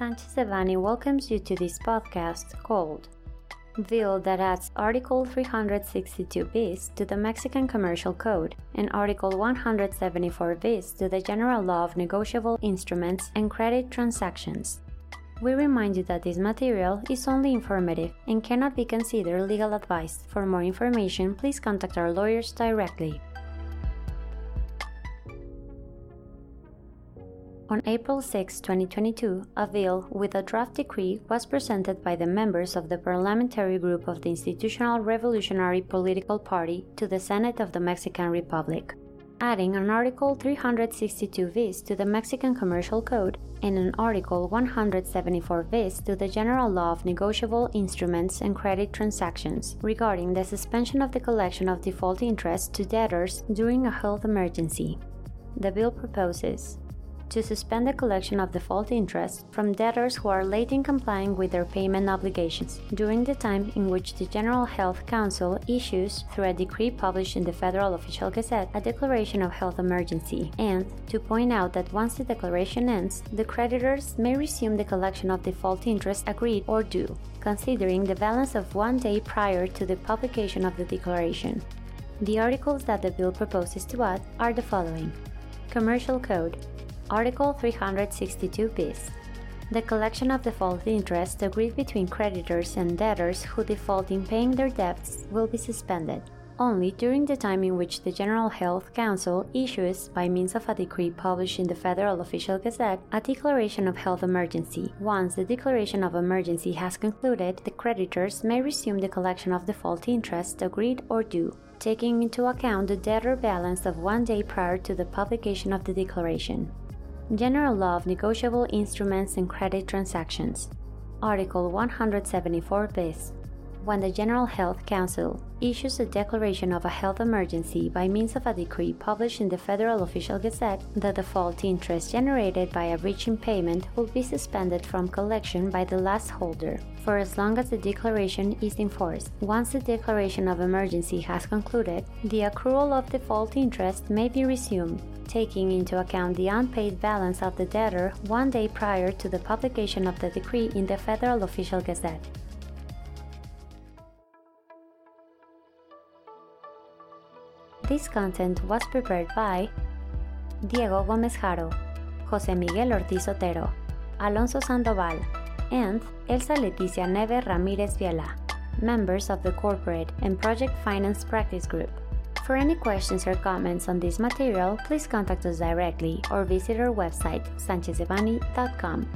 Sanchez Devanny welcomes you to this podcast called Bill that adds Article 362 bis to the Mexican Commercial Code and Article 174 bis to the General Law of Negotiable Instruments and Credit Transactions. We remind you that this material is only informative and cannot be considered legal advice. For more information, please contact our lawyers directly. On April 6, 2022, a bill with a draft decree was presented by the members of the parliamentary group of the Institutional Revolutionary Political Party to the Senate of the Mexican Republic, adding an Article 362 bis to the Mexican Commercial Code and an Article 174 bis to the General Law of Negotiable Instruments and Credit Transactions regarding the suspension of the collection of default interest to debtors during a health emergency. The bill proposes to suspend the collection of default interest from debtors who are late in complying with their payment obligations during the time in which the General Health Council issues, through a decree published in the Federal Official Gazette, a declaration of health emergency, and to point out that once the declaration ends, the creditors may resume the collection of default interest agreed or due, considering the balance of one day prior to the publication of the declaration. The articles that the bill proposes to add are the following Commercial Code Article 362 bis. The collection of default interest agreed between creditors and debtors who default in paying their debts will be suspended only during the time in which the General Health Council issues, by means of a decree published in the Federal Official Gazette, a declaration of health emergency. Once the declaration of emergency has concluded, the creditors may resume the collection of default interest agreed or due, taking into account the debtor balance of one day prior to the publication of the declaration. General Law of Negotiable Instruments and Credit Transactions, Article 174 bis. When the General Health Council issues a declaration of a health emergency by means of a decree published in the Federal Official Gazette, the default interest generated by a breach in payment will be suspended from collection by the last holder for as long as the declaration is in force. Once the declaration of emergency has concluded, the accrual of default interest may be resumed taking into account the unpaid balance of the debtor one day prior to the publication of the decree in the Federal Official Gazette. This content was prepared by Diego Gómez Haro, José Miguel Ortiz Otero, Alonso Sandoval, and Elsa Leticia Neve Ramírez Viela, members of the Corporate and Project Finance Practice Group. For any questions or comments on this material, please contact us directly or visit our website sanchezdevanny.com.